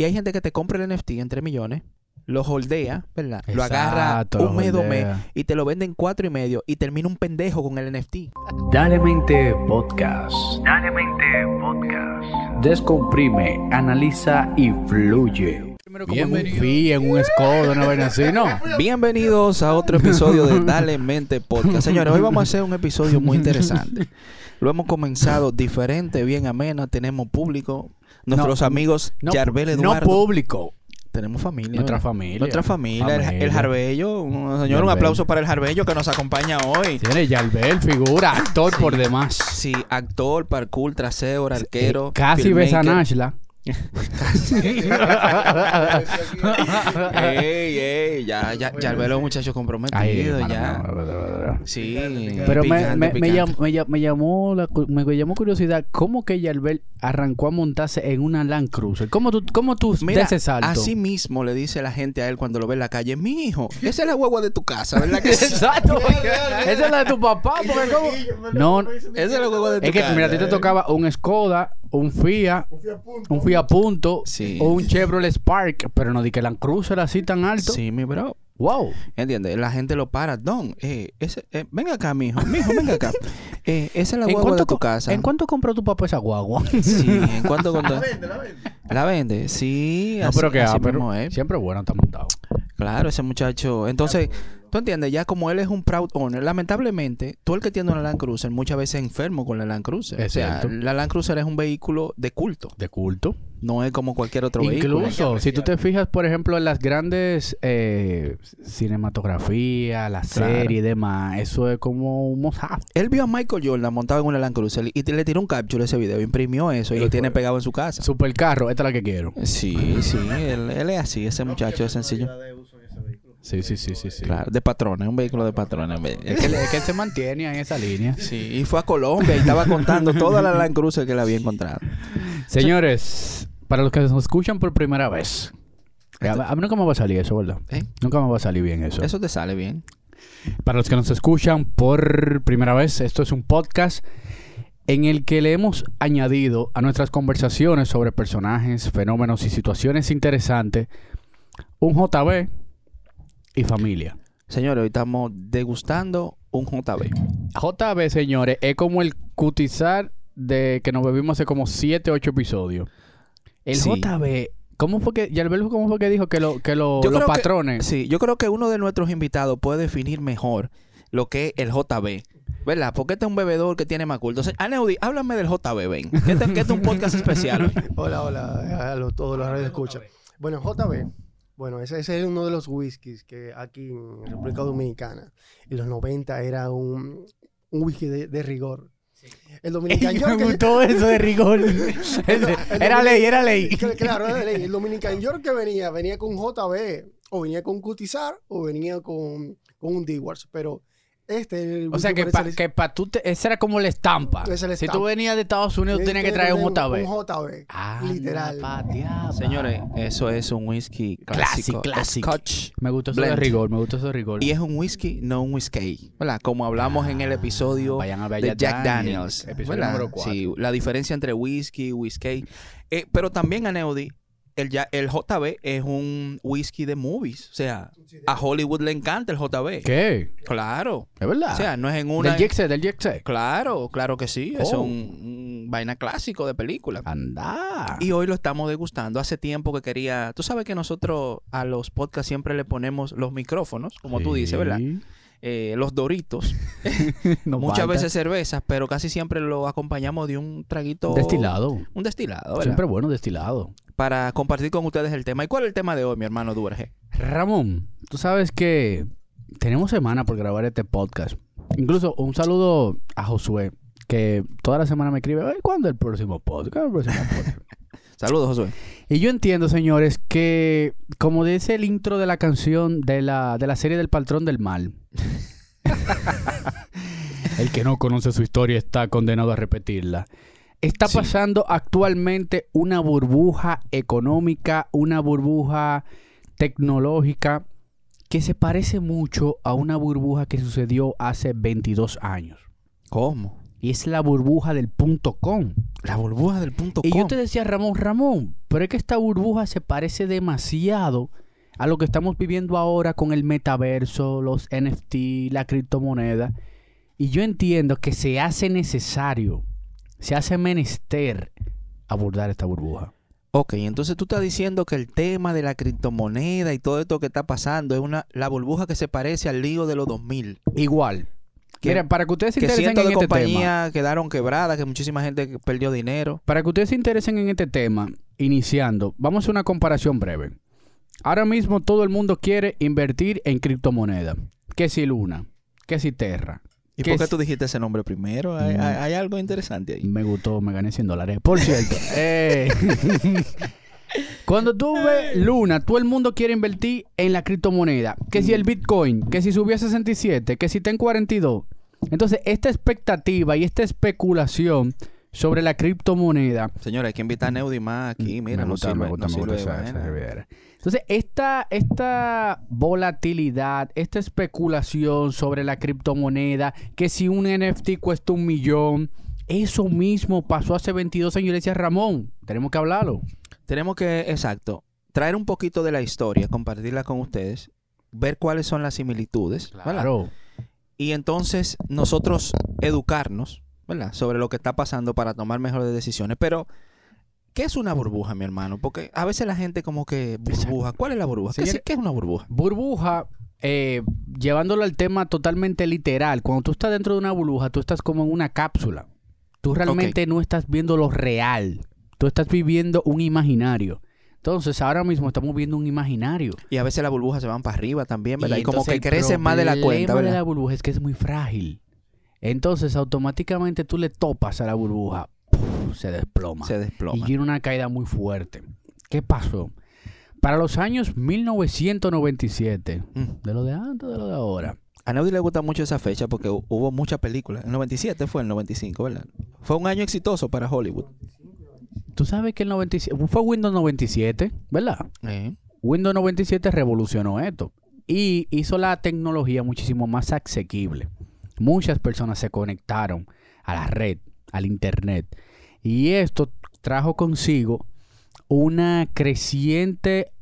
Y hay gente que te compra el NFT en 3 millones, lo holdea, ¿verdad? lo agarra un mes, dos mes y te lo venden cuatro y medio y termina un pendejo con el NFT. Dale Mente Podcast. Dale Mente Podcast. Descomprime, analiza y fluye. Bien, un fee en un Skoda, una vaina así, ¿no? Bienvenidos a otro episodio de Dale Mente Podcast. Señores, hoy vamos a hacer un episodio muy interesante. Lo hemos comenzado diferente, bien ameno. Tenemos público. Nuestros No, amigos No, Yarbel no Eduardo. público. Tenemos familia. Nuestra familia. Nuestra familia. El, Familia. el Jarbello. Señor, un Jarbel. aplauso para el Jarbello que nos acompaña hoy. Tiene Yalbel, figura, actor por demás. Sí, actor, parkour, traseo, arquero. Eh, Casi ves a. Nashla. Ey, ey, ya, ya, un ya. no, no, no, no. Sí. Pero me, picante, me, me picante. llam- me llam- me llamó la me llamó curiosidad cómo que Yalbel arrancó a montarse en una Land Cruiser. ¿Cómo tú, cómo tú Mira, ese salto? así mismo le dice la gente a él cuando lo ve en la calle, mi hijo, esa es la guagua de tu casa, ¿verdad que? Exacto. Esa es la de tu papá. Porque ¿cómo? No, Esa es la guagua de tu es que casa. mira, a ti te tocaba un Skoda, un Fiat, un Fiat Punto Sí. o un Chevrolet Spark, pero no di que Land Cruiser así tan alto. Sí, mi bro. Wow. ¿Entiendes? La gente lo para. Don, eh, ese, eh, venga acá, mijo. Mijo, venga acá. Eh, esa es la ¿En guagua de tu casa. ¿En cuánto compró tu papá esa guagua? Sí, ¿en cuánto contó? La vende, la vende. La vende, sí. No, así- pero que así ah, pero mismo es. siempre bueno está montado. Claro, ese muchacho. Entonces, tú entiendes, ya como él es un proud owner, lamentablemente, tú el que tiene una Land Cruiser muchas veces es enfermo con la Land Cruiser. Es o sea, cierto. la Land Cruiser es un vehículo de culto. De culto. No es como cualquier otro vehículo. Incluso, si tú te fijas, por ejemplo, en las grandes eh, cinematografías, la Claro. serie y demás, eso es como un must-have. Él vio a Michael Jordan montado en una Land Cruiser y le tiró un capture ese video, imprimió eso y lo tiene pegado en su casa. Supercarro, esta es la que quiero. Sí, sí, él, él es así, ese muchacho es sencillo. Sí, sí, sí, sí. sí. Claro, de patrones, un vehículo de patrones. Es que, él- es que él se mantiene en esa línea. Sí, y fue a Colombia y estaba contando toda la Land Cruiser que le había encontrado. Señores, para los que nos escuchan por primera vez, a, a mí nunca me va a salir eso, ¿verdad? ¿Eh? Nunca me va a salir bien eso. Eso te sale bien. Para los que nos escuchan por primera vez, esto es un podcast en el que le hemos añadido a nuestras conversaciones sobre personajes, fenómenos y situaciones interesantes un JB y familia. Señores, hoy estamos degustando un JB. JB, señores, es como el cutizar de que nos bebimos hace como 7, 8 episodios. El Sí. JB, ¿cómo fue que, Yalbel, cómo fue que dijo que, lo, que lo- los creo que- patrones... Sí, yo creo que uno de nuestros invitados puede definir mejor lo que es el JB. ¿Verdad? Porque este es un bebedor que tiene más culto. Entonces, Aneudi, háblame del JB, ven. Que este, que este es un podcast especial. hoy. Hola, hola a todos los radios escuchan. Bueno, JB, bueno, ese, ese es uno de los whiskies que aquí en República Dominicana, en los 90 era un, un whisky de, de rigor. El Dominican me York... que- gustó eso de rigor. era ley, era ley. Claro, era ley. El Dominican York que venía, venía con JB, o venía con Cutizar, o venía con, con un Dewars, pero este... el O sea, que para que pa tú te, esa era como la estampa. Es Si tú venías de Estados Unidos, tú tenías que traer un JB. Un JB, Ah, literal. Señores, eso es un whisky clásico. Clásico, clásico. Scotch. Me gustó eso de rigor, me gustó eso de rigor. Y es un whisky, no un whisky. ¿Verdad? Como hablamos en el episodio Vayan a ver de Jack Daniels, Daniels. episodio ¿verdad? número cuatro. Sí, la diferencia entre whisky y whisky. Eh, pero también, Aneudi, el, el JB es un whisky de movies. O sea, a Hollywood le encanta el JB. ¿Qué? Claro. ¿Es verdad? O sea, no es en una... del Jexet, del Jexet. Claro, claro que sí. Es Oh. un, un vaina clásico de película. Anda. Y hoy lo estamos degustando. Hace tiempo que quería. Tú sabes que nosotros a los podcasts siempre le ponemos los micrófonos, como tú dices, ¿verdad? Eh, los doritos. No Muchas falta. veces cervezas, pero casi siempre lo acompañamos de un traguito. Destilado. Un destilado, ¿verdad? Siempre bueno destilado. Para compartir con ustedes el tema. ¿Y cuál es el tema de hoy, mi hermano Duerge? Ramón, tú sabes que tenemos semana por grabar este podcast. Incluso un saludo a Josué, que toda la semana me escribe, "Ay, ¿cuándo el próximo podcast? El próximo podcast?" Saludos, Josué. y yo entiendo, señores, que como dice el intro de la canción de la, de la serie del patrón del mal, el que no conoce su historia está condenado a repetirla. Está Sí. pasando actualmente una burbuja económica, una burbuja tecnológica que se parece mucho a una burbuja que sucedió hace 22 años. ¿Cómo? Y es la burbuja del punto com. La burbuja del punto Y com. yo te decía, Ramón, Ramón, pero es que esta burbuja se parece demasiado a lo que estamos viviendo ahora con el metaverso, los NFT, la criptomoneda. Y yo entiendo que se hace necesario, se hace menester abordar esta burbuja. Ok, entonces tú estás diciendo que el tema de la criptomoneda y todo esto que está pasando es una la burbuja que se parece al lío de los 2000. Igual. Que- Mira, para que ustedes se interesen en de este tema. quedaron quebradas, que muchísima gente perdió dinero. Para que ustedes se interesen en este tema, iniciando, vamos a hacer una comparación breve. Ahora mismo todo el mundo quiere invertir en criptomoneda. ¿Qué si Luna? ¿Qué si Terra? ¿Y ¿Qué por qué tú dijiste ese nombre primero? Hay, Mm. hay- algo interesante ahí. Me gustó, me gané 100 dólares. Por cierto, eh, cuando tú ves Luna, todo el mundo quiere invertir en la criptomoneda. Que si el Bitcoin, que si subió a 67, que si está en 42. Entonces, esta expectativa y esta especulación sobre la criptomoneda Señora, hay que invitar a Neudi más aquí. Mira, Mm, me no sirve, me gusta, no me gusta sirve esa- esa. Entonces, esta, esta volatilidad, esta especulación sobre la criptomoneda, que si un NFT cuesta un millón, eso mismo pasó hace 22 años y le decía Ramón, tenemos que hablarlo. Tenemos que, exacto, traer un poquito de la historia, compartirla con ustedes, ver cuáles son las similitudes, ¿verdad? Claro. Y entonces nosotros educarnos, ¿verdad? Sobre lo que está pasando para tomar mejores decisiones. Pero, ¿qué es una burbuja, mi hermano? Porque a veces la gente como que burbuja. ¿Cuál es la burbuja? ¿Qué, Señor- es- qué es una burbuja? Burbuja, eh, llevándolo al tema totalmente literal, cuando tú estás dentro de una burbuja, tú estás como en una cápsula. Tú realmente no estás viendo lo real. Tú estás viviendo un imaginario. Entonces, ahora mismo estamos viendo un imaginario. Y a veces las burbujas se van para arriba también, ¿verdad? Y, como entonces que el crecen más de la cuenta, problema de la burbuja es que es muy frágil. Entonces, automáticamente tú le topas a la burbuja, ¡puf! se desploma. Se y desploma. tiene una caída muy fuerte. ¿Qué pasó? Para los años 1997, Mm. de lo de antes, de lo de ahora. A Neudi le gusta mucho esa fecha porque hu- hubo muchas películas. El 97 fue el 95, ¿verdad? Fue un año exitoso para Hollywood. Tú sabes que el 97, fue Windows 97, ¿verdad? Eh, Windows 97 revolucionó esto y hizo la tecnología muchísimo más asequible. Muchas personas se conectaron a la red, al internet, y esto trajo consigo una creciente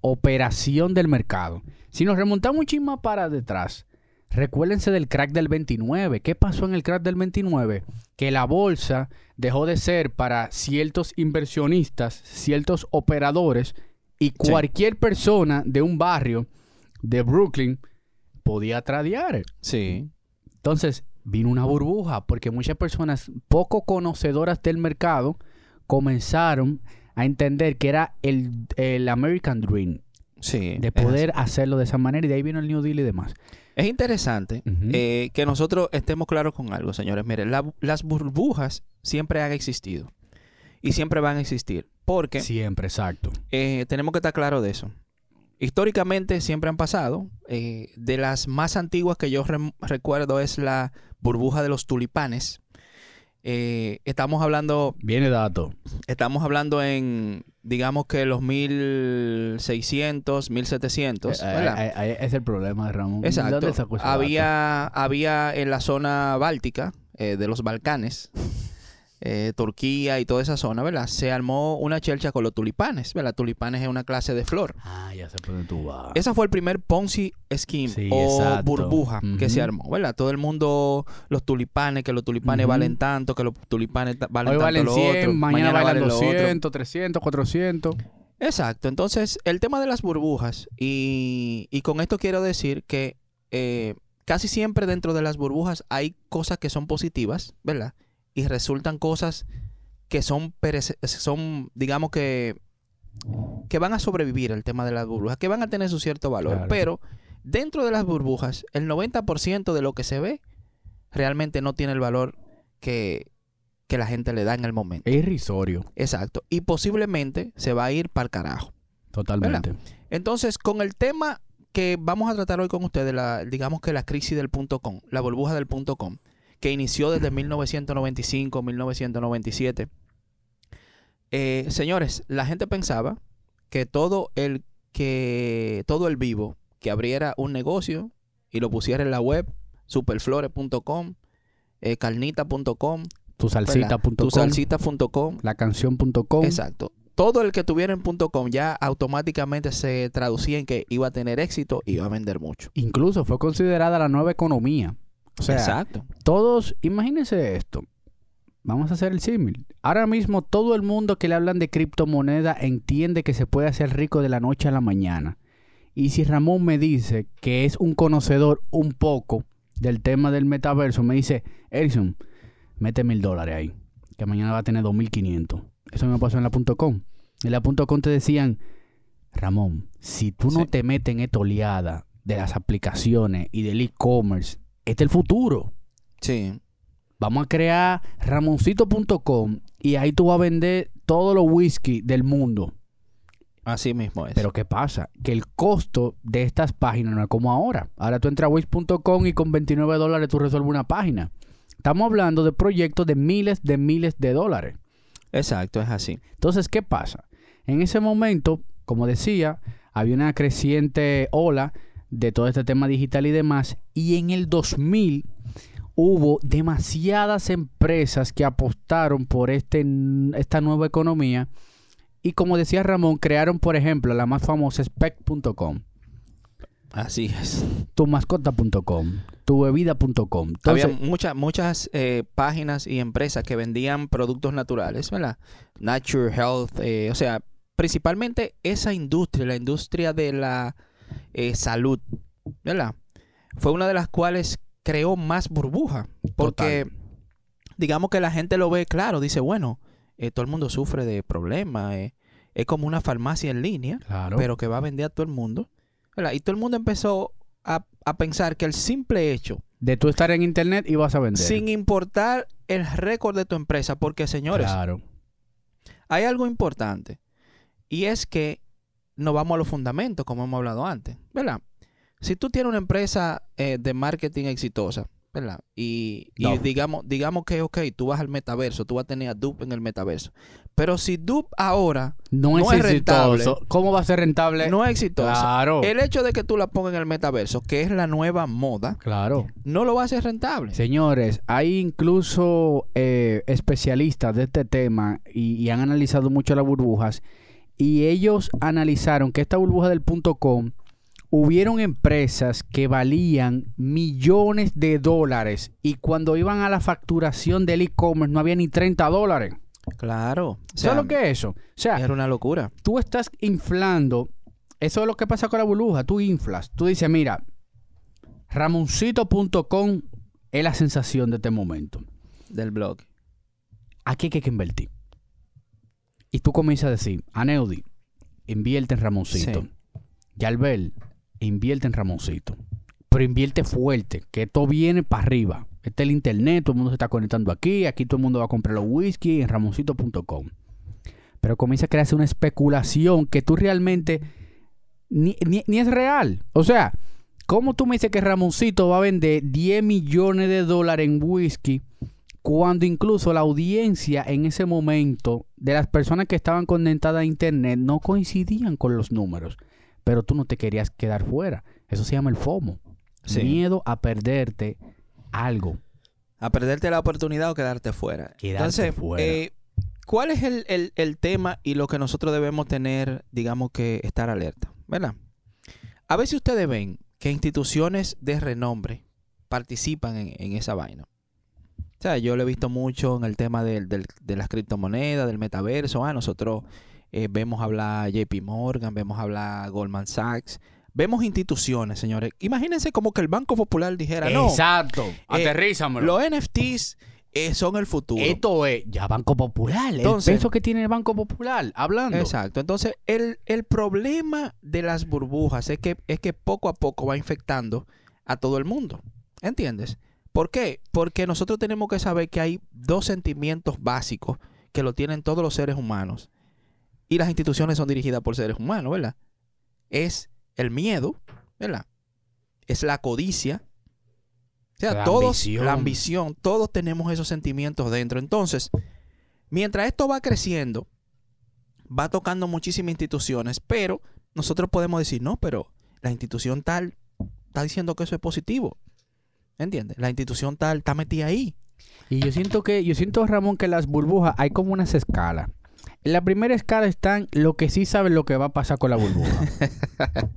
operación del mercado. Si nos remontamos muchísimo más para detrás, recuérdense del crack del 29. ¿Qué pasó en el crack del 29? Que la bolsa dejó de ser para ciertos inversionistas, ciertos operadores, y cualquier persona de un barrio de Brooklyn podía tradear. sí. Entonces vino una burbuja porque muchas personas poco conocedoras del mercado comenzaron a entender que era el, el American Dream Sí. de poder hacerlo de esa manera y de ahí vino el New Deal y demás. Es interesante eh, que nosotros estemos claros con algo, señores. Miren, la- las burbujas siempre han existido y siempre van a existir. Porque Siempre, exacto. eh, tenemos que estar claros de eso. Históricamente siempre han pasado. eh, de las más antiguas que yo recuerdo es la burbuja de los tulipanes. Eh, estamos hablando Viene dato. estamos hablando en digamos que los 1600, 1700, Eh, ¿verdad? eh, eh, es el problema Ramón. ¿De Exacto. dato? Había, había en la zona báltica eh, de los Balcanes, eh, Turquía y toda esa zona, ¿verdad? Se armó una chelcha con los tulipanes, ¿verdad? Tulipanes es una clase de flor. Ah, ya sé por dónde tú vas. Ese fue el primer Ponzi Scheme Sí, o exacto. burbuja que se armó, ¿verdad? Todo el mundo, los tulipanes, que los tulipanes valen tanto, que los tulipanes valen Hoy tanto valen lo 100, otro, mañana, valen valen lo otro. 200, 300, 400. Exacto. Entonces, el tema de las burbujas, y, y con esto quiero decir que eh, casi siempre dentro de las burbujas hay cosas que son positivas, ¿verdad? Y resultan cosas que son, son digamos que, que van a sobrevivir el tema de las burbujas, que van a tener su cierto valor. Claro. Pero dentro de las burbujas, el 90% de lo que se ve realmente no tiene el valor que, que la gente le da en el momento. Es irrisorio, Exacto. Y posiblemente se va a ir para el carajo. totalmente. Entonces, con el tema que vamos a tratar hoy con ustedes, la, digamos que la crisis del punto com, la burbuja del punto com, que inició desde 1995, 1997. Eh, señores, la gente pensaba que todo el que todo el vivo que abriera un negocio y lo pusiera en la web, superflores.com, eh, carnita.com, Tusalsita.com, tusalsita.com. lacanción.com. Exacto. Todo el que tuviera en .com ya automáticamente se traducía en que iba a tener éxito y iba a vender mucho. Incluso fue considerada la nueva economía. O sea, Exacto. todos, imagínense esto. Vamos a hacer el símil. Ahora mismo todo el mundo que le hablan de criptomoneda entiende que se puede hacer rico de la noche a la mañana. Y si Ramón me dice que es un conocedor un poco del tema del metaverso, me dice, Erison, mete mil dólares ahí, que mañana va a tener 2.500. Eso me pasó en la .com. En la .com te decían, Ramón, si tú no Sí. te metes en esta oleada de las aplicaciones y del e-commerce, este es el futuro. Sí. Vamos a crear ramoncito.com y ahí tú vas a vender todos los whisky del mundo. Así mismo es. Pero ¿qué pasa? Que el costo de estas páginas no es como ahora. Ahora tú entras a whisky.com y con 29 dólares tú resuelves una página. Estamos hablando de proyectos de miles de miles de dólares. Exacto, es así. Entonces, ¿qué pasa? En ese momento, como decía, había una creciente ola de todo este tema digital y demás. Y en el 2000 hubo demasiadas empresas que apostaron por este, esta nueva economía. Y como decía Ramón, crearon, por ejemplo, la más famosa spec.com, Así es. tumascota.com, tubebida.com. Había muchas muchas eh, páginas y empresas que vendían productos naturales, ¿verdad? Nature Health, eh, o sea, principalmente esa industria, la industria de la eh, salud, ¿verdad? Fue una de las cuales creó más burbuja, porque digamos que la gente lo ve claro, dice, bueno, eh, todo el mundo sufre de problemas, eh, es como una farmacia en línea, claro, pero que va a vender a todo el mundo, ¿verdad? Y todo el mundo empezó a, a pensar que el simple hecho de tú estar en internet y vas a vender. sin importar el récord de tu empresa, porque señores, Claro. hay algo importante y es que nos vamos a los fundamentos, como hemos hablado antes, ¿verdad? Si tú tienes una empresa eh, de marketing exitosa, ¿verdad? Y, digamos, digamos que, ok, tú vas al metaverso, tú vas a tener a Dupe en el metaverso, pero si Dupe ahora No, No es, es rentable. exitoso. ¿Cómo va a ser rentable? no es exitosa, Claro. el hecho de que tú la pongas en el metaverso, que es la nueva moda, Claro. no lo va a hacer rentable. Señores, hay incluso eh, especialistas de este tema y, y han analizado mucho las burbujas y ellos analizaron que esta burbuja del punto com hubieron empresas que valían millones de dólares y cuando iban a la facturación del e-commerce no había ni 30 dólares. Claro. O sea, ¿Sabes lo que es eso? O sea, Era una locura. tú estás inflando. Eso es lo que pasa con la burbuja. Tú inflas. Tú dices, mira, ramoncito.com es la sensación de este momento. del blog. Aquí hay que invertir. Y tú comienzas a decir, Aneudi, invierte en Ramoncito. Sí. Yalbel, invierte en Ramoncito. Pero invierte fuerte, que esto viene para arriba. Este es el internet, todo el mundo se está conectando aquí, aquí todo el mundo va a comprar los whisky en ramoncito.com. Pero comienza a crearse una especulación que tú realmente ni, ni- ni es real. O sea, ¿cómo tú me dices que Ramoncito va a vender 10 millones de dólares en whisky cuando incluso la audiencia en ese momento de las personas que estaban conectadas a internet no coincidían con los números? Pero tú no te querías quedar fuera. Eso se llama el FOMO. Sí. Miedo a perderte algo. A perderte la oportunidad o quedarte fuera. Quedarte Entonces, fuera. eh, ¿cuál es el, el- el tema y lo que nosotros debemos tener, digamos que, estar alerta? ¿Verdad? A veces ustedes ven que instituciones de renombre participan en, en esa vaina. O sea, yo lo he visto mucho en el tema del- de las criptomonedas, del metaverso. Ah, nosotros eh, vemos hablar JP Morgan, vemos hablar Goldman Sachs. Vemos instituciones, señores. Imagínense como que el Banco Popular dijera, no, Exacto. Aterrízamelo. los NFTs eh, son el futuro. Esto es ya Banco Popular. Entonces- el peso que tiene el Banco Popular. Hablando. Exacto. Entonces, el, el problema de las burbujas es que, es que poco a poco va infectando a todo el mundo. ¿Entiendes? ¿Por qué? Porque nosotros tenemos que saber que hay dos sentimientos básicos que lo tienen todos los seres humanos. Y las instituciones son dirigidas por seres humanos, ¿verdad? Es el miedo, ¿verdad? Es la codicia. O sea, La todos, ambición. la ambición, todos tenemos esos sentimientos dentro. Entonces, mientras esto va creciendo, va tocando muchísimas instituciones, pero nosotros podemos decir, no, pero la institución tal está diciendo que eso es positivo. ¿Entiendes? La institución tal está metida ahí. Y yo siento que, yo siento, Ramón, que las burbujas hay como unas escalas. En la primera escala están lo que sí saben lo que va a pasar con la burbuja.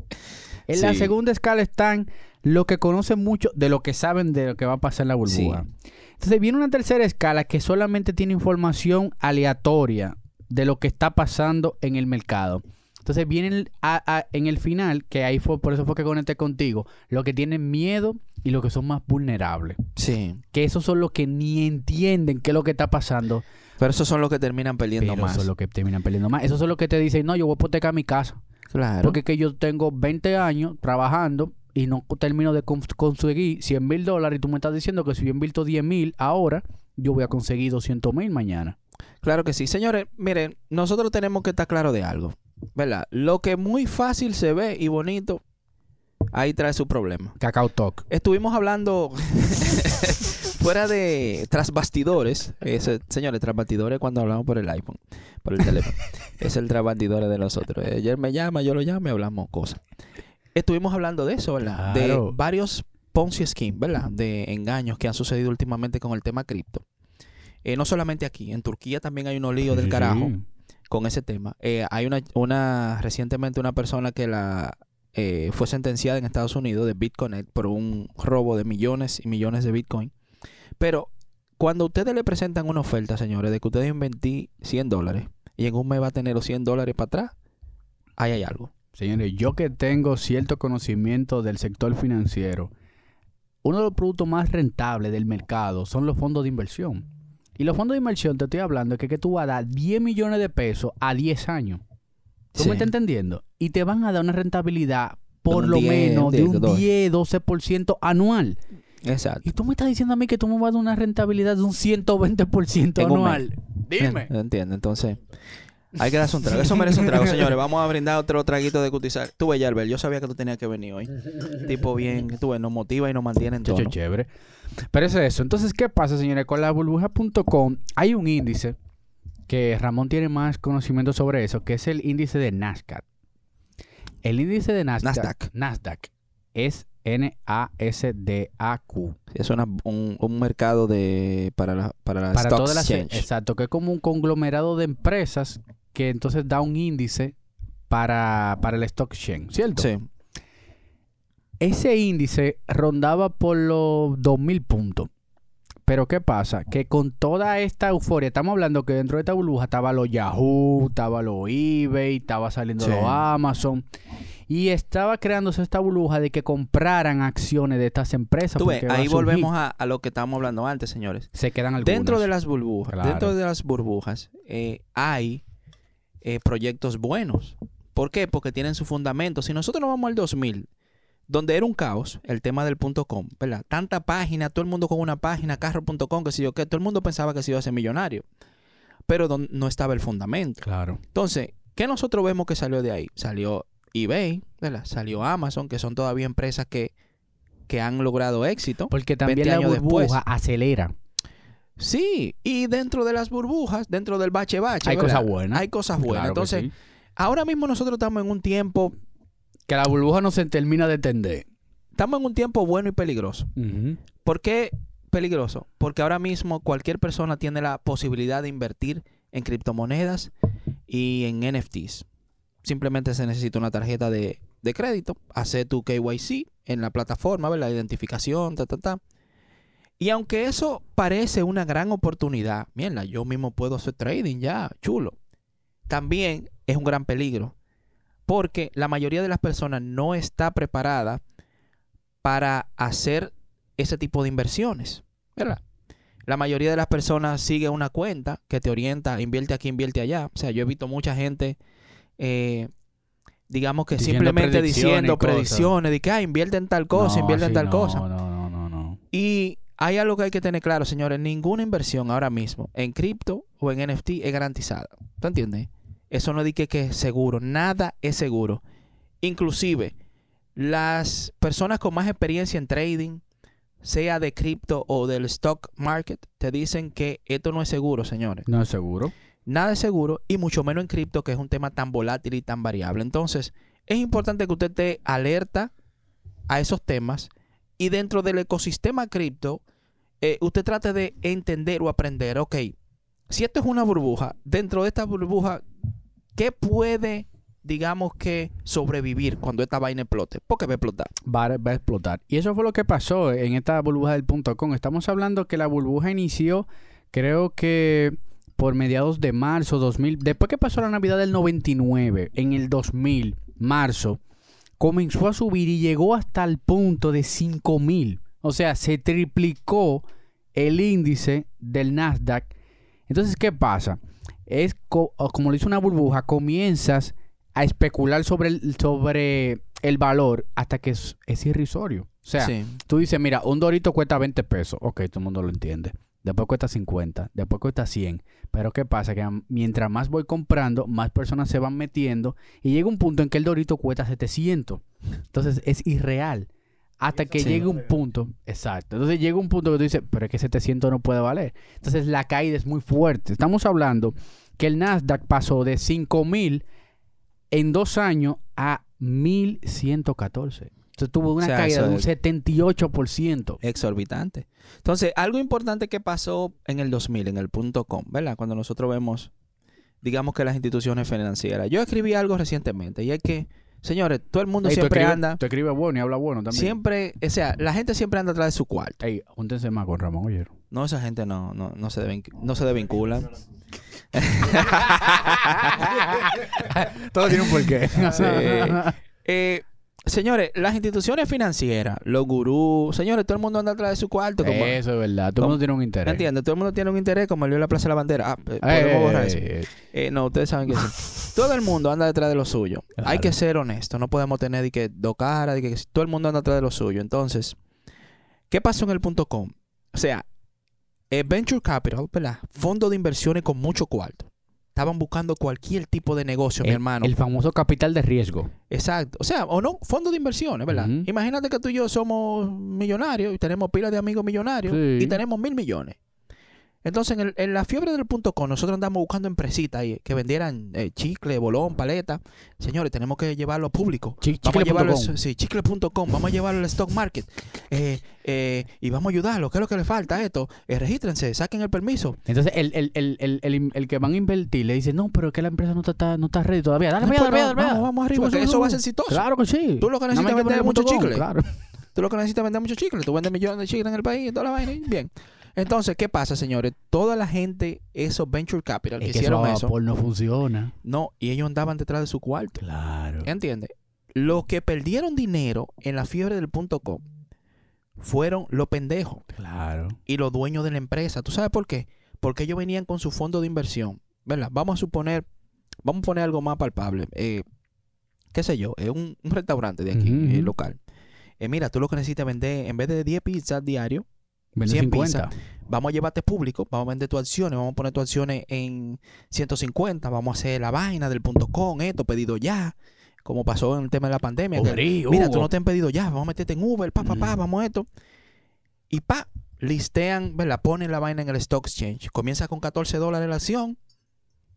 en la segunda escala están lo que conocen mucho de lo que saben de lo que va a pasar en la burbuja. Entonces viene una tercera escala que solamente tiene información aleatoria de lo que está pasando en el mercado. Entonces vienen a- a- en el final, que ahí fue, por eso fue que conecté contigo, los que tienen miedo y los que son más vulnerables. Sí. Que esos son los que ni entienden qué es lo que está pasando. Pero esos son los que terminan perdiendo Pero más. son los que terminan perdiendo más. Esos son los que te dicen, no, yo voy a hipotecar mi casa. Claro. Porque es que yo tengo 20 años trabajando y no termino de cons- conseguir 100 mil dólares y tú me estás diciendo que si yo invierto 10 mil ahora, yo voy a conseguir 200 mil mañana. Claro que sí. Señores, miren, nosotros tenemos que estar claro de algo. ¿Verdad? Lo que muy fácil se ve y bonito, ahí trae su problema. Cacao Talk. Estuvimos hablando fuera de tras bastidores. Ese- señores, tras bastidores cuando hablamos por el iPhone, por el teléfono. es el tras bastidores de nosotros. Ayer me llama, yo lo llamo y hablamos cosas. Estuvimos hablando de eso, ¿verdad? De varios Ponzi Scheme, ¿verdad? De engaños que han sucedido últimamente con el tema cripto. Eh, no solamente aquí, en Turquía también hay unos líos del carajo. Con ese tema. Eh, hay una, una recientemente una persona que la eh, fue sentenciada en Estados Unidos de BitConnect por un robo de millones y millones de Bitcoin. Pero cuando ustedes le presentan una oferta, señores, de que ustedes invertí 100 dólares y en un mes va a tener los 100 dólares para atrás, ahí hay algo. Señores, yo que tengo cierto conocimiento del sector financiero, uno de los productos más rentables del mercado son los fondos de inversión. Y los fondos de inversión, te estoy hablando, que, que tú vas a dar 10 millones de pesos a 10 años. ¿Tú Sí. me estás entendiendo? Y te van a dar una rentabilidad por un lo 10, menos de 10, un 12. 10, 12% anual. Exacto. Y tú me estás diciendo a mí que tú me vas a dar una rentabilidad de un 120% En un anual. Dime. Entiendo. Entonces, hay que darse un trago. Eso merece un trago, señores. Vamos a brindar otro traguito de cutizar. Tú ves, Albert, yo sabía que tú tenías que venir hoy. Tipo bien, tú ves, nos motiva y nos mantiene en tono. chévere. Pero es eso. Entonces, ¿qué pasa, señores? Con la burbuja.com hay un índice que Ramón tiene más conocimiento sobre eso, que es el índice de Nasdaq. El índice de Nasdaq, Nasdaq. Nasdaq es N-A-S-D-A-Q. Es una- un, un mercado de para la, para la Para stock todas las... Exacto, que es como un conglomerado de empresas que entonces da un índice para, para el stock exchange, ¿cierto? Sí. Ese índice rondaba por los 2000 puntos. Pero ¿qué pasa? Que con toda esta euforia, estamos hablando que dentro de esta burbuja estaba los Yahoo, estaba los eBay, estaba saliendo Sí. los Amazon. Y estaba creándose esta burbuja de que compraran acciones de estas empresas. Tú ves, porque va a ahí volvemos a, a lo que estábamos hablando antes, señores. Se quedan algunas. Dentro de las burbujas, Claro. dentro de las burbujas eh, hay eh, proyectos buenos. ¿Por qué? Porque tienen su fundamento. Si nosotros nos vamos al 2000, donde era un caos el tema del punto com, ¿verdad? Tanta página, todo el mundo con una página, carro.com, que sé yo qué, todo el mundo pensaba que se iba a ser millonario. Pero don- no estaba el fundamento. Claro. Entonces, ¿qué nosotros vemos que salió de ahí? Salió eBay, ¿verdad? Salió Amazon, que son todavía empresas que, que han logrado éxito. Porque también 20 la burbuja después. acelera. Sí, y dentro de las burbujas, dentro del bache bache, Hay ¿verdad? cosas buenas. Hay cosas buenas. Claro que Entonces, sí. ahora mismo nosotros estamos en un tiempo, que la burbuja no se termina de entender. estamos en un tiempo bueno y peligroso. ¿Por qué peligroso? Porque ahora mismo cualquier persona tiene la posibilidad de invertir en criptomonedas y en NFTs. Simplemente se necesita una tarjeta de, de crédito, hacer tu KYC en la plataforma, ¿verdad? La identificación, ta, ta, ta. Y aunque eso parece una gran oportunidad, mierda, yo mismo puedo hacer trading ya, chulo. También es un gran peligro, porque la mayoría de las personas no está preparada para hacer ese tipo de inversiones, ¿verdad? La mayoría de las personas sigue una cuenta que te orienta, invierte aquí, invierte allá. O sea, yo he visto mucha gente, eh, digamos que Diciendo simplemente predicciones diciendo predicciones de que ah, invierte en tal cosa, No, invierte en tal no, cosa. No, no, no, no. Y hay algo que hay que tener claro, señores. Ninguna inversión ahora mismo en cripto o en NFT es garantizada. ¿Tú entiendes? Eso no dice que es seguro. Nada es seguro. Inclusive, las personas con más experiencia en trading, sea de cripto o del stock market, te dicen que esto no es seguro, señores. No es seguro. Nada es seguro y mucho menos en cripto, que es un tema tan volátil y tan variable. Entonces, es importante que usted esté alerta a esos temas y dentro del ecosistema cripto, eh, usted trate de entender o aprender, ok, si esto es una burbuja, dentro de esta burbuja, ¿qué puede, digamos que, sobrevivir cuando esta vaina explote? Porque va a explotar. va, a- explotar. Y eso fue lo que pasó en esta burbuja del punto com. Estamos hablando que la burbuja inició, creo que por mediados de marzo 2000. Después que pasó la Navidad del 99, en el 2000, marzo, comenzó a subir y llegó hasta el punto de 5000. O sea, se triplicó el índice del Nasdaq. Entonces, ¿qué pasa? Es co- o como lo hizo una burbuja, comienzas a especular sobre el, sobre el valor hasta que es, es irrisorio. O sea, sí. tú dices, mira, un dorito cuesta 20 pesos. Ok, todo el mundo lo entiende. Después cuesta 50, después cuesta 100. Pero ¿qué pasa? Que mientras más voy comprando, más personas se van metiendo y llega un punto en que el dorito cuesta 700. Entonces es irreal. Hasta que Sí. llegue un punto, exacto. Entonces llega un punto que tú dices, pero es que 700 no puede valer. Entonces la caída es muy fuerte. Estamos hablando que el Nasdaq pasó de 5000 en dos años a 1114. Entonces tuvo una O sea, caída de un es- 78%. exorbitante. Entonces, algo importante que pasó en el 2000, en el punto com, ¿verdad? Cuando nosotros vemos, digamos que las instituciones financieras. Yo escribí algo recientemente y es que, señores, todo el mundo Ey, siempre anda, Tú escribes bueno y habla bueno también. siempre, o sea, la gente siempre anda atrás de su cuarto. Ey, júntense más con Ramón Ollero. No, esa gente no, no, no se deben, no se desvincula. Todo tiene un porqué. Sí. Eh, señores, las instituciones financieras, los gurús, señores, todo el mundo anda atrás de su cuarto. Como, Eso es verdad. Todo el mundo tiene un interés. ¿Entiendes? Todo el mundo tiene un interés, como el de la Plaza de la Bandera. Ah, eh, podemos borrar eso. Eh, no, ustedes saben que sí. Todo el mundo anda detrás de lo suyo. Claro. Hay que ser honesto. No podemos tener de que dos caras, de que todo el mundo anda detrás de lo suyo. Entonces, ¿qué pasó en el punto com? O sea, eh, Venture Capital, ¿verdad? Fondo de inversiones con mucho cuarto. Estaban buscando cualquier tipo de negocio, mi El- hermano. El famoso capital de riesgo. Exacto. O sea, o no, fondo de inversiones, ¿verdad? Imagínate que tú y yo somos millonarios y tenemos pilas de amigos millonarios Sí. y tenemos mil millones. Entonces, en, el- en la fiebre del punto com, nosotros andamos buscando empresitas ahí que vendieran eh, chicle, bolón, paleta. Señores, tenemos que llevarlo a público. Chi- Vamos a llevarlo, chicle.com. sí, chicle.com, vamos a llevarlo al stock market. Eh, eh, y vamos a ayudarlo. ¿Qué es lo que le falta a esto? Eh, regístrense, saquen el permiso. Entonces, el, el, el, el, el, el que van a invertir le dice, no, pero es que la empresa no está, no está ready todavía. Dale, No importa, dale, dale, vamos, vamos arriba, Sube, que sube, eso va a ser exitoso. Claro que sí. Tú lo que necesitas es vender mucho com, chicle. Claro. Tú lo que necesitas es vender mucho chicle. Tú vendes millones de chicles en el país y toda la vaina. Bien. Entonces, ¿qué pasa, señores? Toda la gente, esos venture capital que Es que eso hicieron eso, vapor no funciona. no, y ellos andaban detrás de su cuarto. Claro. ¿Entiendes? Los que perdieron dinero en la fiebre del punto com fueron los pendejos Claro. y los dueños de la empresa. ¿Tú sabes por qué? Porque ellos venían con su fondo de inversión. ¿Verdad? Vamos a suponer, vamos a poner algo más palpable. Eh, ¿Qué sé yo? Es un, un restaurante de aquí, Ujú, eh, ujú. local. Eh, mira, tú lo que necesitas vender, en vez de 10 pizzas diario, Vende 100 50. vamos a llevarte público, vamos a vender tus acciones, vamos a poner tus acciones en 150, vamos a hacer la vaina del punto com, esto, pedido ya, como pasó en el tema de la pandemia. que, mira, tú no te han pedido ya, vamos a meterte en Uber, pa, pa, pa, Ujú. vamos a esto. Y pa, listean, ¿verdad? Ponen la vaina en el stock exchange. Comienza con 14 dólares la acción,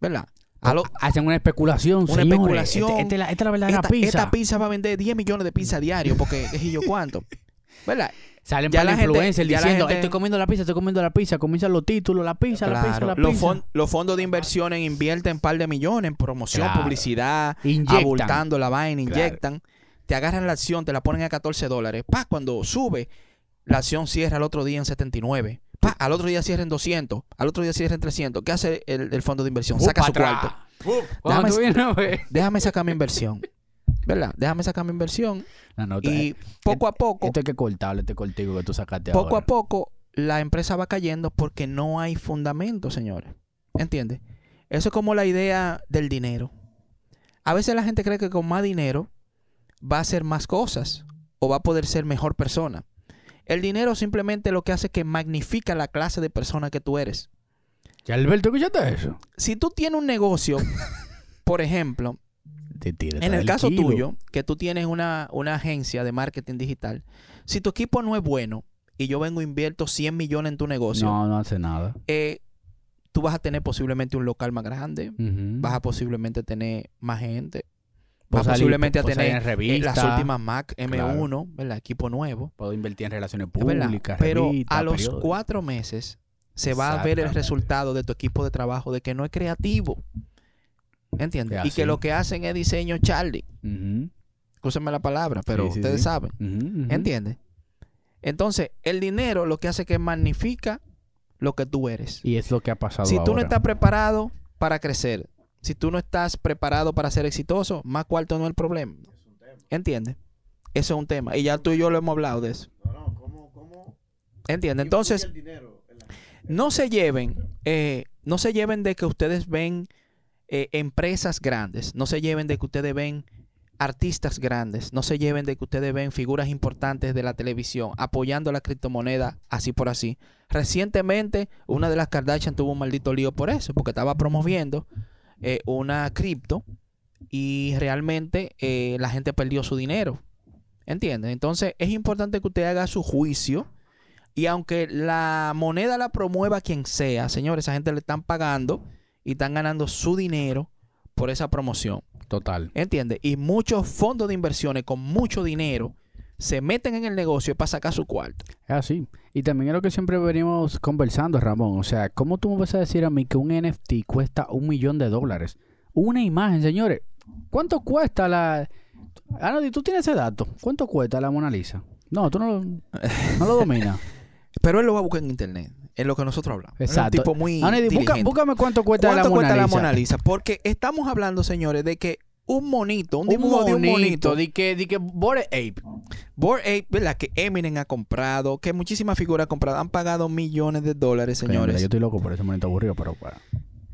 ¿verdad? A lo- Hacen una especulación, Una señores. especulación. Este- este es la- esta es la verdadera esta, pizza. esta pizza va a vender 10 millones de pizza diario, porque es y yo cuánto. ¿Verdad? Salen Ya para la gente- influencer la diciendo, gente- estoy comiendo la pizza, estoy comiendo la pizza. Comienzan los títulos, la pizza, la pizza, la Los, pizza. los fondos de inversiones invierten un par de millones en promoción, Claro. publicidad, Inyectan. abultando la vaina, Claro. inyectan. Te agarran la acción, te la ponen a 14 dólares. Pa, cuando sube, la acción cierra al otro día en 79. Pa, al otro día cierra en 200. Al otro día cierra en 300. ¿Qué hace el, el fondo de inversión? Saca su cuarto. Déjame sacar mi inversión. ¿Verdad? Déjame sacar mi inversión. No, no, Y poco a poco, Esto hay que cortarle este cortico que tú sacaste poco ahora. a poco, la empresa va cayendo porque no hay fundamento, señores. ¿Entiendes? Eso es como la idea del dinero. A veces la gente cree que con más dinero va a hacer más cosas o va a poder ser mejor persona. El dinero simplemente lo que hace es que magnifica la clase de persona que tú eres. ¿Ya Alberto escuchaste eso? Si tú tienes un negocio, por ejemplo, En el caso tuyo, que tú tienes una, una agencia de marketing digital, si tu equipo no es bueno y yo vengo e invierto 100 millones en tu negocio, No, no hace nada. eh, tú vas a tener posiblemente un local más grande, vas a posiblemente tener más gente, Va Puedo salir- posiblemente a tener en eh, las últimas Mac Claro. M1, ¿verdad? Equipo nuevo. Puedo invertir en relaciones públicas, Pero revistas, a los cuatro meses se va a ver el resultado de tu equipo de trabajo de que no es creativo. ¿Entiendes? Es Y que lo que hacen es diseño Charlie. Escúchenme la palabra, pero Sí, sí, ustedes sí. saben. ujú. ¿Entiendes? Entonces, el dinero lo que hace que magnifica lo que tú eres. Y es lo que ha pasado Si tú no estás preparado para crecer, si tú no estás preparado para ser exitoso, más cuarto no es el problema. ¿Entiendes? Eso es un tema. Y ya tú y yo lo hemos hablado de eso. No, no, ¿cómo, cómo ¿Entiendes? Entonces, en la- no se lleven, eh, no se lleven de que ustedes ven eh, empresas grandes, no se lleven de que ustedes ven artistas grandes, no se lleven de que ustedes ven figuras importantes de la televisión apoyando la criptomoneda así por así. Recientemente, una de las Kardashian tuvo un maldito lío por eso, porque estaba promoviendo eh, una cripto y realmente eh, la gente perdió su dinero. ¿Entienden? Entonces, es importante que usted haga su juicio. Y aunque la moneda la promueva quien sea, señores, esa gente le están pagando y están ganando su dinero por esa promoción. Total. ¿Entiendes? Y muchos fondos de inversiones con mucho dinero se meten en el negocio para sacar su cuarto. Es así. Y también es lo que siempre venimos conversando, Ramón. O sea, ¿cómo tú me vas a decir a mí que un NFT cuesta un millón de dólares? Una imagen, señores. ¿Cuánto cuesta la... Anody, ¿tú tienes ese dato? ¿Cuánto cuesta la Mona Lisa? No, tú no lo, no lo dominas. Pero él lo va a buscar en internet, en lo que nosotros hablamos. Es Exacto. un tipo muy busca- diligente. búscame cuánto cuesta, ¿Cuánto la, Mona cuesta la? Mona Lisa? Porque estamos hablando, señores, de que un monito, un Un dibujo de un monito, Di que, di que Bored Ape. Bored Ape, ¿verdad? Que Eminem ha comprado, que muchísimas figuras han comprado, han pagado millones de dólares, señores. mira, yo estoy loco por ese monito aburrido, pero para.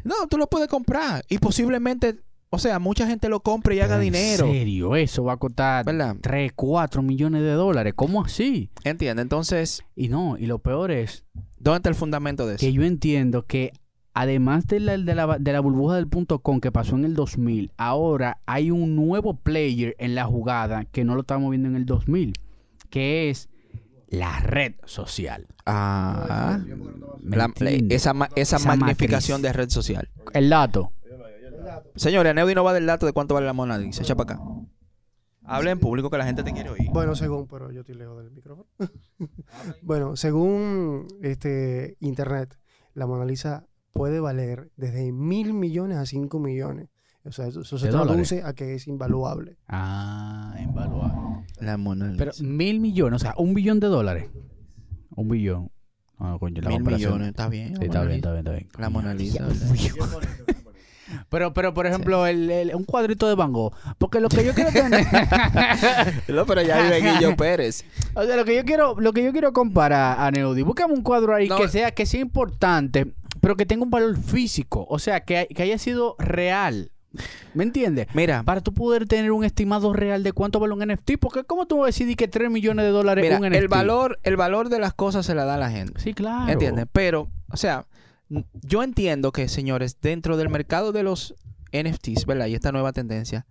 No, tú lo puedes comprar y posiblemente, o sea, mucha gente lo compre y haga dinero. En serio, eso va a costar ¿Verdad? 3, 4 millones de dólares. ¿Cómo así? ¿Entiendes? Entonces, Y no, y lo peor es ¿dónde está el fundamento de eso? que yo entiendo que además de la, de la, de la burbuja del punto com que pasó en el 2000, ahora hay un nuevo player en la jugada que no lo estábamos viendo en el 2000, que es la red social. Ah, ¿Me la- la- esa, esa, Esa magnificación matriz. de red social. El dato. Señores, Neudi no va del dato de cuánto vale la Mona Lisa. Echa para acá. Habla en público que la gente te quiere oír. Bueno, según, pero yo estoy lejos del micrófono. bueno, según este internet, la Mona Lisa puede valer desde mil millones a cinco millones. O sea, eso, eso se ¿De traduce a que es invaluable. Ah, invaluable. La Mona Lisa. Pero mil millones, o sea, un billón de dólares. Un billón. Ah, coño, la Mil millones, está bien. Sí, está bien, está bien, está bien. La Mona Lisa. Pero, pero, por ejemplo, el, el- un cuadrito de Van Gogh. Porque lo que yo quiero tener. No, pero ya vive Guillo Pérez. o sea, lo que yo quiero, lo que yo quiero comparar a Neudi. Búscame un cuadro ahí No. que sea, que sea importante, pero que tenga un valor físico. O sea, que, que haya sido real. ¿Me entiendes? Mira, Para tú poder tener un estimado real de cuánto vale un NFT. Porque, ¿cómo tú vas a decidir que 3 millones de dólares mira un NFT? el valor, el valor de las cosas se la da a la gente. Sí, claro. ¿Entiendes? Pero, o sea, yo entiendo que, señores, dentro del mercado de los NFTs, ¿verdad? Y esta nueva tendencia,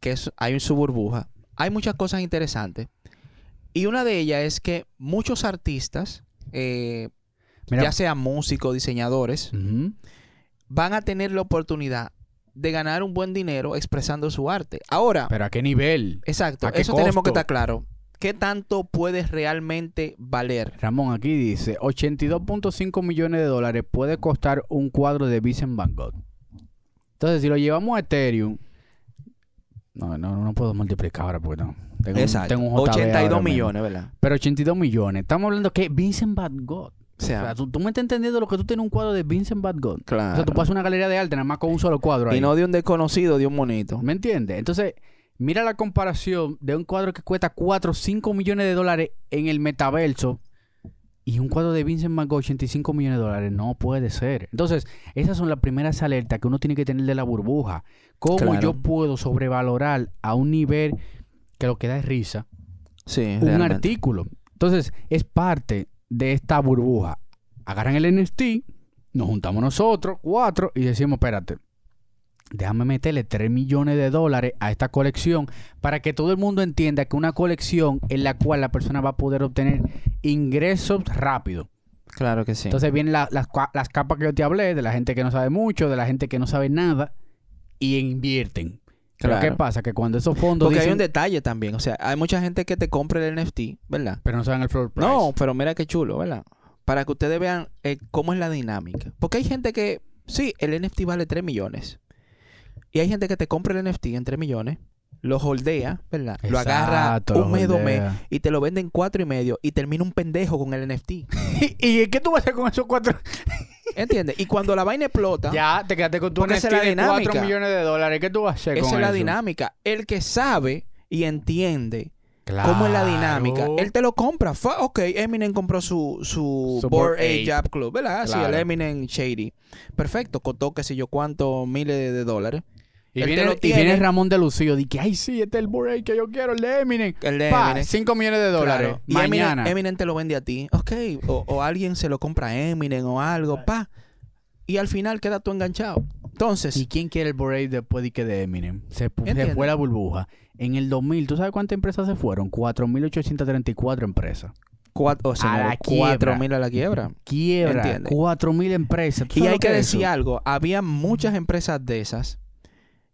que es, hay un su burbuja, hay muchas cosas interesantes. Y una de ellas es que muchos artistas, eh, ya sean músicos, diseñadores, van a tener la oportunidad de ganar un buen dinero expresando su arte. Ahora, Pero ¿a qué nivel? exacto, ¿a qué eso tenemos que estar claro. ¿Qué tanto puede realmente valer? Ramón, aquí dice 82.5 millones de dólares puede costar un cuadro de Vincent Van Gogh. Entonces, si lo llevamos a Ethereum, no, no, no puedo multiplicar ahora porque no. Tengo, un- Exacto. tengo un JB 82 ahora mismo. millones, ¿verdad? Pero 82 millones. Estamos hablando que Vincent Van Gogh. O O sea, tú, tú me estás entendiendo lo que tú tienes un cuadro de Vincent Van Gogh. O claro. sea, tú pasas una galería de arte nada más con un solo cuadro ahí. Y no de un desconocido, de un monito. ¿Me entiendes? Entonces, mira la comparación de un cuadro que cuesta 4 o 5 millones de dólares en el metaverso y un cuadro de Vincent Van Gogh 85 millones de dólares. No puede ser. Entonces, esas son las primeras alertas que uno tiene que tener de la burbuja. ¿Cómo Claro. yo puedo sobrevalorar a un nivel que lo que da es risa Sí, un realmente. artículo? Entonces, es parte de esta burbuja. Agarran el NFT, nos juntamos nosotros, cuatro, y decimos, espérate, déjame meterle 3 millones de dólares a esta colección para que todo el mundo entienda que una colección en la cual la persona va a poder obtener ingresos rápido. Claro que sí. Entonces vienen la- las, capas que yo te hablé, de la gente que no sabe mucho, de la gente que no sabe nada, y invierten. Pero Claro. ¿qué pasa? Que cuando esos fondos Porque hay un detalle también. O sea, hay mucha gente que te compra el NFT, ¿verdad? Pero no saben el floor price. No, pero mira qué chulo, ¿verdad? Para que ustedes vean eh, cómo es la dinámica. Porque hay gente que, sí, el NFT vale 3 millones. Y hay gente que te compra el NFT en 3 millones, lo holdea, ¿verdad? lo agarra un mes, dos meses, y te lo venden cuatro y medio y termina un pendejo con el NFT. ¿Y, qué tú vas a hacer con esos cuatro? ¿Entiendes? Y cuando la vaina explota, Ya, te quedaste con tu NFT es la de 4 dinámica. millones de dólares. ¿Qué tú vas a hacer esa con es la eso? dinámica. El que sabe y entiende cómo es la dinámica, él te lo compra. Fa- ok, Eminem compró su, su, Ape. Ape Jab Club, ¿verdad? Sí, Claro. el Eminem Shady. Perfecto, costó qué sé yo cuántos miles de dólares. Y viene, lo y tiene. viene Ramón de Lucio. Dice que, ay, sí, este es el Blu-ray que yo quiero, el de Eminem. El de Pa, Eminem. 5 millones de dólares. Claro. Y Mañana. Eminem, Eminem te lo vende a ti. Ok. O, o alguien se lo compra a Eminem o algo. Pa. Y al final queda tú enganchado. Entonces, ¿Y quién quiere el Blu-ray después de que de Eminem? Se, fue la burbuja. En el 2000, ¿tú sabes cuántas empresas se fueron? 4.834 empresas. cuatro, o sea, A la no, cuatro quiebra. mil a la quiebra. Quiebra. Entiende. 4.000 empresas. ¿Tú Y hay que decir algo. Había muchas empresas de esas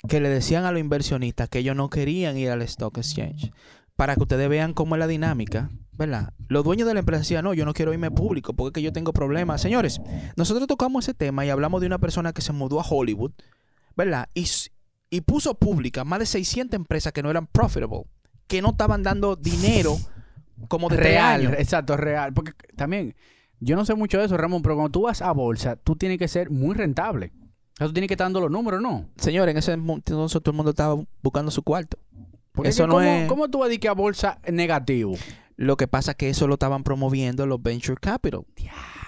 que le decían a los inversionistas que ellos no querían ir al Stock Exchange. Para que ustedes vean cómo es la dinámica, ¿verdad? Los dueños de la empresa decían, no, yo no quiero irme público porque es que yo tengo problemas. Señores, nosotros tocamos ese tema y hablamos de una persona que se mudó a Hollywood, ¿verdad? Y, puso pública más de 600 empresas que no eran profitable, que no estaban dando dinero como de real, años. exacto, real. Porque también, yo no sé mucho de eso, Ramón, pero cuando tú vas a bolsa, tú tienes que ser muy rentable. O sea, tú tienes que estar dando los números, ¿no? Señores, en ese entonces todo el mundo estaba buscando su cuarto. Porque Eso es que no ¿cómo, es- ¿Cómo tú vas a decir que a bolsa negativo? Lo que pasa es que eso lo estaban promoviendo los venture capital.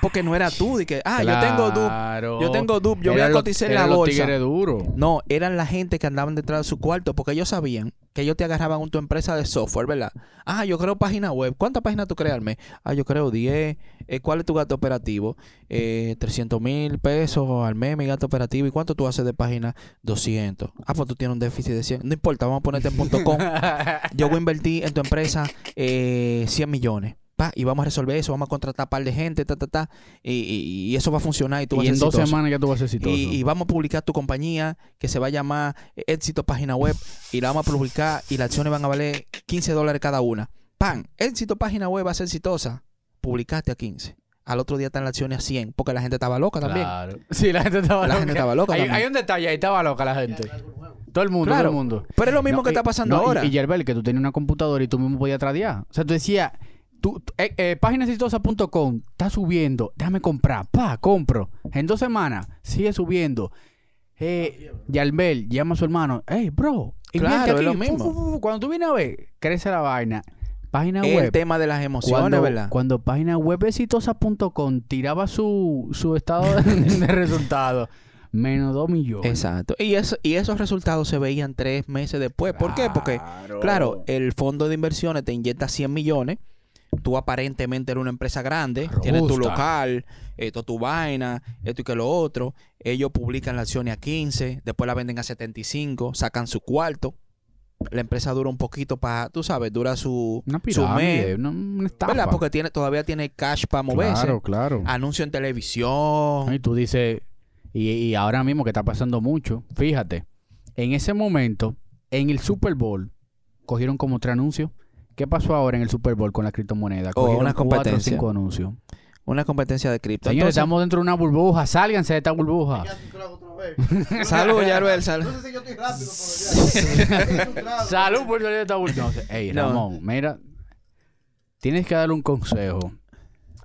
Porque no era tú de que, ah, yo tengo DUP, yo tengo DUP, yo voy a cotizar en la bolsa. duros. No, eran la gente que andaban detrás de su cuarto porque ellos sabían que ellos te agarraban en tu empresa de software, ¿verdad? Ah, yo creo página web. ¿Cuántas páginas tú creas al mes? Ah, yo creo 10. Eh, ¿Cuál es tu gasto operativo? Eh, 300 mil pesos al mes mi gasto operativo. ¿Y cuánto tú haces de página? 200. Ah, pues tú tienes un déficit de 100. No importa, vamos a ponerte en punto com. yo voy a invertir en tu empresa eh, 100 millones. Pa, y vamos a resolver eso, vamos a contratar a par de gente, ta, ta, ta, y, y- y eso va a funcionar y tú vas a en ser dos exitoso. semanas ya tú vas a ser exitoso. Y, y vamos a publicar tu compañía que se va a llamar Éxito Página Web y la vamos a publicar y las acciones van a valer 15 dólares cada una. ¡Pam! Éxito Página Web va a ser exitosa. Publicaste a 15. Al otro día están las acciones a 100 porque la gente estaba loca también. Claro. Sí, la gente estaba La loca. gente estaba loca Hay, también. hay un detalle ahí, estaba loca la gente. Todo el mundo, Claro. todo el mundo. Pero es lo mismo No, que y- está pasando no, y- ahora. Y, Yerbel, que tú tenías una computadora y tú mismo podías tradear. O sea, tú decías, tú, eh, eh, está subiendo, déjame comprar, pa, compro. En dos semanas sigue subiendo. Eh, Yerbel llama a su hermano, hey, bro, Claro, es aquí". lo Fu, mismo. fu, fu, fu. Cuando tú vienes a ver, crece la vaina. Página web. el tema de las emociones, Cuando, ¿verdad? cuando página web exitosa.com tiraba su, su estado de, de resultados, menos 2 millones. Exacto. Y, eso, y esos resultados se veían tres meses después. ¿Por qué? Porque, claro, el fondo de inversiones te inyecta 100 millones. Tú aparentemente eres una empresa grande, tienes tu local, esto tu vaina, esto y que lo otro. Ellos publican las acciones a 15, después la venden a 75, sacan su cuarto. La empresa dura un poquito para, tú sabes, dura su, Una su mes. pirámide, una, una estafa. ¿Verdad? Porque tiene, todavía tiene cash para moverse. Claro, claro. Anuncio en televisión. Y tú dices, y, y ahora mismo que está pasando mucho, fíjate, en ese momento, en el Super Bowl, cogieron como tres anuncios. ¿Qué pasó ahora en el Super Bowl con la criptomoneda? Oh, Cogieron una cuatro o competencia. cinco anuncios. Una competencia de cripto. Señores, Entonces- estamos dentro de una burbuja. Sálganse de esta burbuja. Salud, Yarbel, salud. No sé si yo estoy rápido, pero ya. Salud por salir de esta burbuja. No, ey, No. Ramón, mira, tienes que darle un consejo.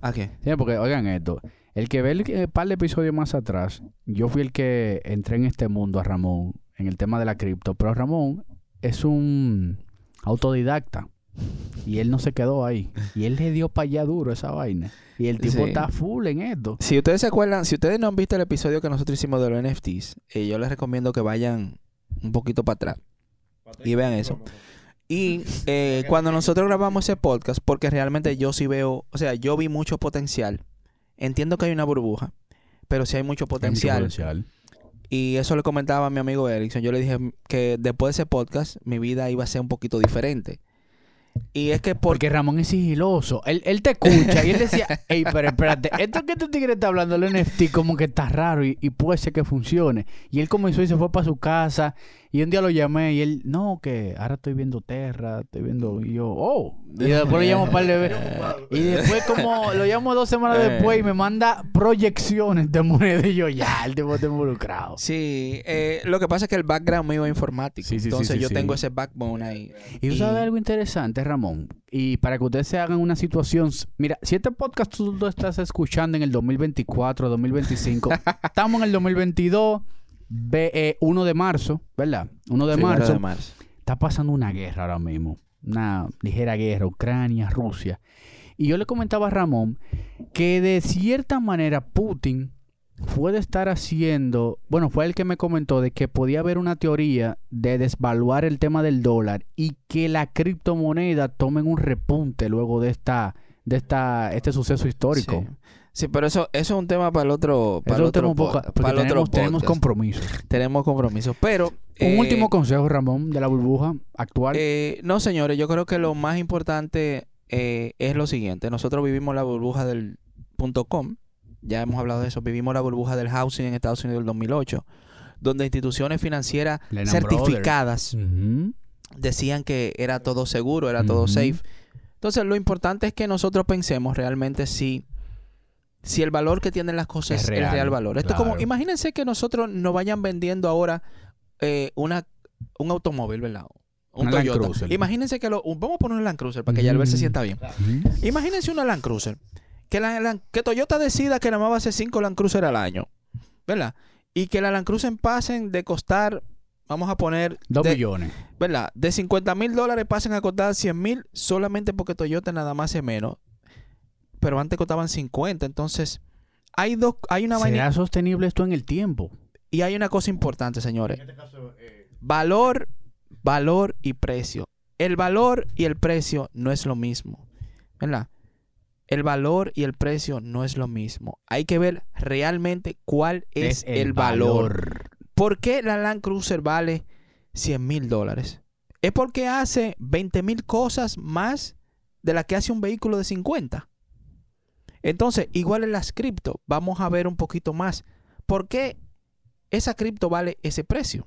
¿A qué? Sí, porque oigan esto. El que ve el eh, par de episodios más atrás, yo fui el que entré en este mundo a Ramón, en el tema de la cripto. Pero Ramón es un autodidacta. Y él no se quedó ahí. Y él le dio para allá duro esa vaina. Y el tipo Sí. está full en esto. Si ustedes se acuerdan, si ustedes no han visto el episodio que nosotros hicimos de los NFTs, eh, yo les recomiendo que vayan un poquito para atrás y vean eso. Y eh, cuando nosotros grabamos ese podcast, porque realmente yo sí veo, o sea, yo vi mucho potencial. Entiendo que hay una burbuja, pero sí hay mucho potencial. Hay mucho potencial. Y eso le comentaba a mi amigo Erickson. Yo le dije que después de ese podcast, mi vida iba a ser un poquito diferente. Y es que por... Porque Ramón es sigiloso. Él, él te escucha y él decía, hey, pero espérate, esto que este tigre está hablando del NFT como que está raro y, y puede ser que funcione. Y él comenzó y se fue para su casa y un día lo llamé y él, no, que ahora estoy viendo Terra, estoy viendo... Y yo, oh. Y después lo llamo para el Y después como lo llamo dos semanas Eh. después y me manda proyecciones de moneda y yo, ya, el tipo está involucrado. Sí, eh, lo que pasa es que el background mío es informático. Sí, entonces sí, yo tengo ese backbone ahí. Y tú sabes algo interesante, Ramón. Y para que ustedes se hagan una situación. Mira, si este podcast tú lo estás escuchando en el 2024, 2025, estamos en el 2022, ve- eh, 1 de marzo, ¿verdad? 1 de marzo. de marzo. Está pasando una guerra ahora mismo. Una ligera guerra, Ucrania, Rusia. Y yo le comentaba a Ramón que de cierta manera Putin puede estar haciendo, bueno, fue el que me comentó de que podía haber una teoría de desvaluar el tema del dólar y que la criptomoneda tomen un repunte luego de esta de esta este suceso histórico. Sí. Sí, pero eso, eso es un tema para el otro, para Eso el otro, poco- para el otro tenemos, tenemos podcast. compromisos. Tenemos compromisos. Pero. Un eh, último consejo, Ramón, de la burbuja actual. eh, no, señores, yo creo que lo más importante eh, es lo siguiente. Nosotros vivimos la burbuja del punto .com. Ya hemos hablado de eso. Vivimos la burbuja del housing en Estados Unidos del 2008. Donde instituciones financieras certificadas decían que era todo seguro, era todo safe. Entonces, lo importante es que nosotros pensemos realmente si, si el valor que tienen las cosas Es es, el real, real valor. Esto es como, imagínense que nosotros nos vayan vendiendo ahora eh, una, un automóvil, ¿verdad? Un Una Land Toyota. Cruiser. Imagínense que lo, un- vamos a poner un Land Cruiser para que ya el ver se sienta bien. Imagínense una Land Cruiser. Que, la, la- que Toyota decida que nada más va a hacer 5 Land Cruiser al año. ¿Verdad? Y que la Land Cruiser pasen de costar, vamos a poner... Dos de- millones. ¿verdad? De 50 mil dólares pasen a costar 100 mil solamente porque Toyota nada más es menos. Pero antes costaban 50. Entonces, hay dos, hay una vaina ¿Será sostenible esto en el tiempo? y hay una cosa importante, señores. Valor, valor y precio. El valor y el precio no es lo mismo. ¿Verdad? El valor y el precio no es lo mismo. Hay que ver realmente cuál es, el, valor. ¿Por qué la Land Cruiser vale 100 mil dólares? Es porque hace 20 mil cosas más de las que hace un vehículo de 50. Entonces, igual en las cripto, vamos a ver un poquito más. ¿Por qué esa cripto vale ese precio?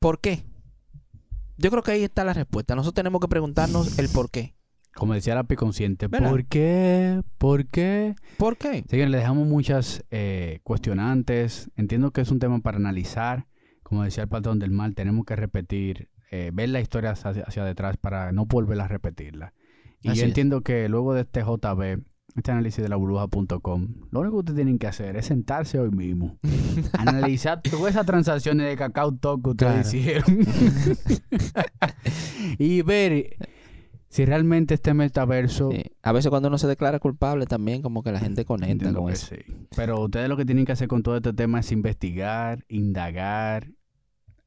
¿Por qué? Yo creo que ahí está la respuesta. Nosotros tenemos que preguntarnos el por qué. Como decía la Piconsciente, ¿Verdad? ¿por qué? ¿Por qué? ¿Por qué? Señores, le dejamos muchas eh, cuestionantes. Entiendo que es un tema para analizar. Como decía el patrón del mal, tenemos que repetir, eh, ver la historia hacia, hacia detrás para no volver a repetirla. Y Así yo es. entiendo que luego de este JB, este análisis de la burbuja.com, lo único que ustedes tienen que hacer es sentarse hoy mismo, analizar todas esas transacciones de cacao talk que ustedes Claro. hicieron y ver si realmente este metaverso Sí. A veces cuando uno se declara culpable también como que la gente conecta Entiendo con que eso. sí. Pero ustedes lo que tienen que hacer con todo este tema es investigar, indagar,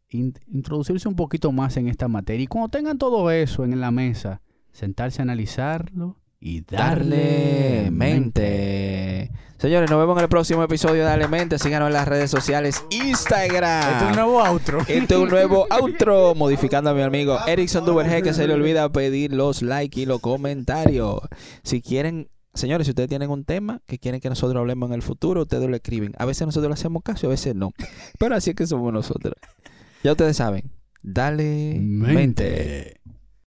in- introducirse un poquito más en esta materia. Y cuando tengan todo eso en la mesa, sentarse a analizarlo y darle, Darle mente. Señores, nos vemos en el próximo episodio de Dale Mente. Síganos en las redes sociales. Instagram. Este es un nuevo outro. Este es un nuevo outro modificando a mi amigo Erickson Duverge que se le olvida pedir los likes y los comentarios. Si quieren, señores, si ustedes tienen un tema que quieren que nosotros hablemos en el futuro, ustedes lo escriben. A veces nosotros le hacemos caso, a veces no. Pero así es que somos nosotros. Ya ustedes saben. Dale mente. Mente.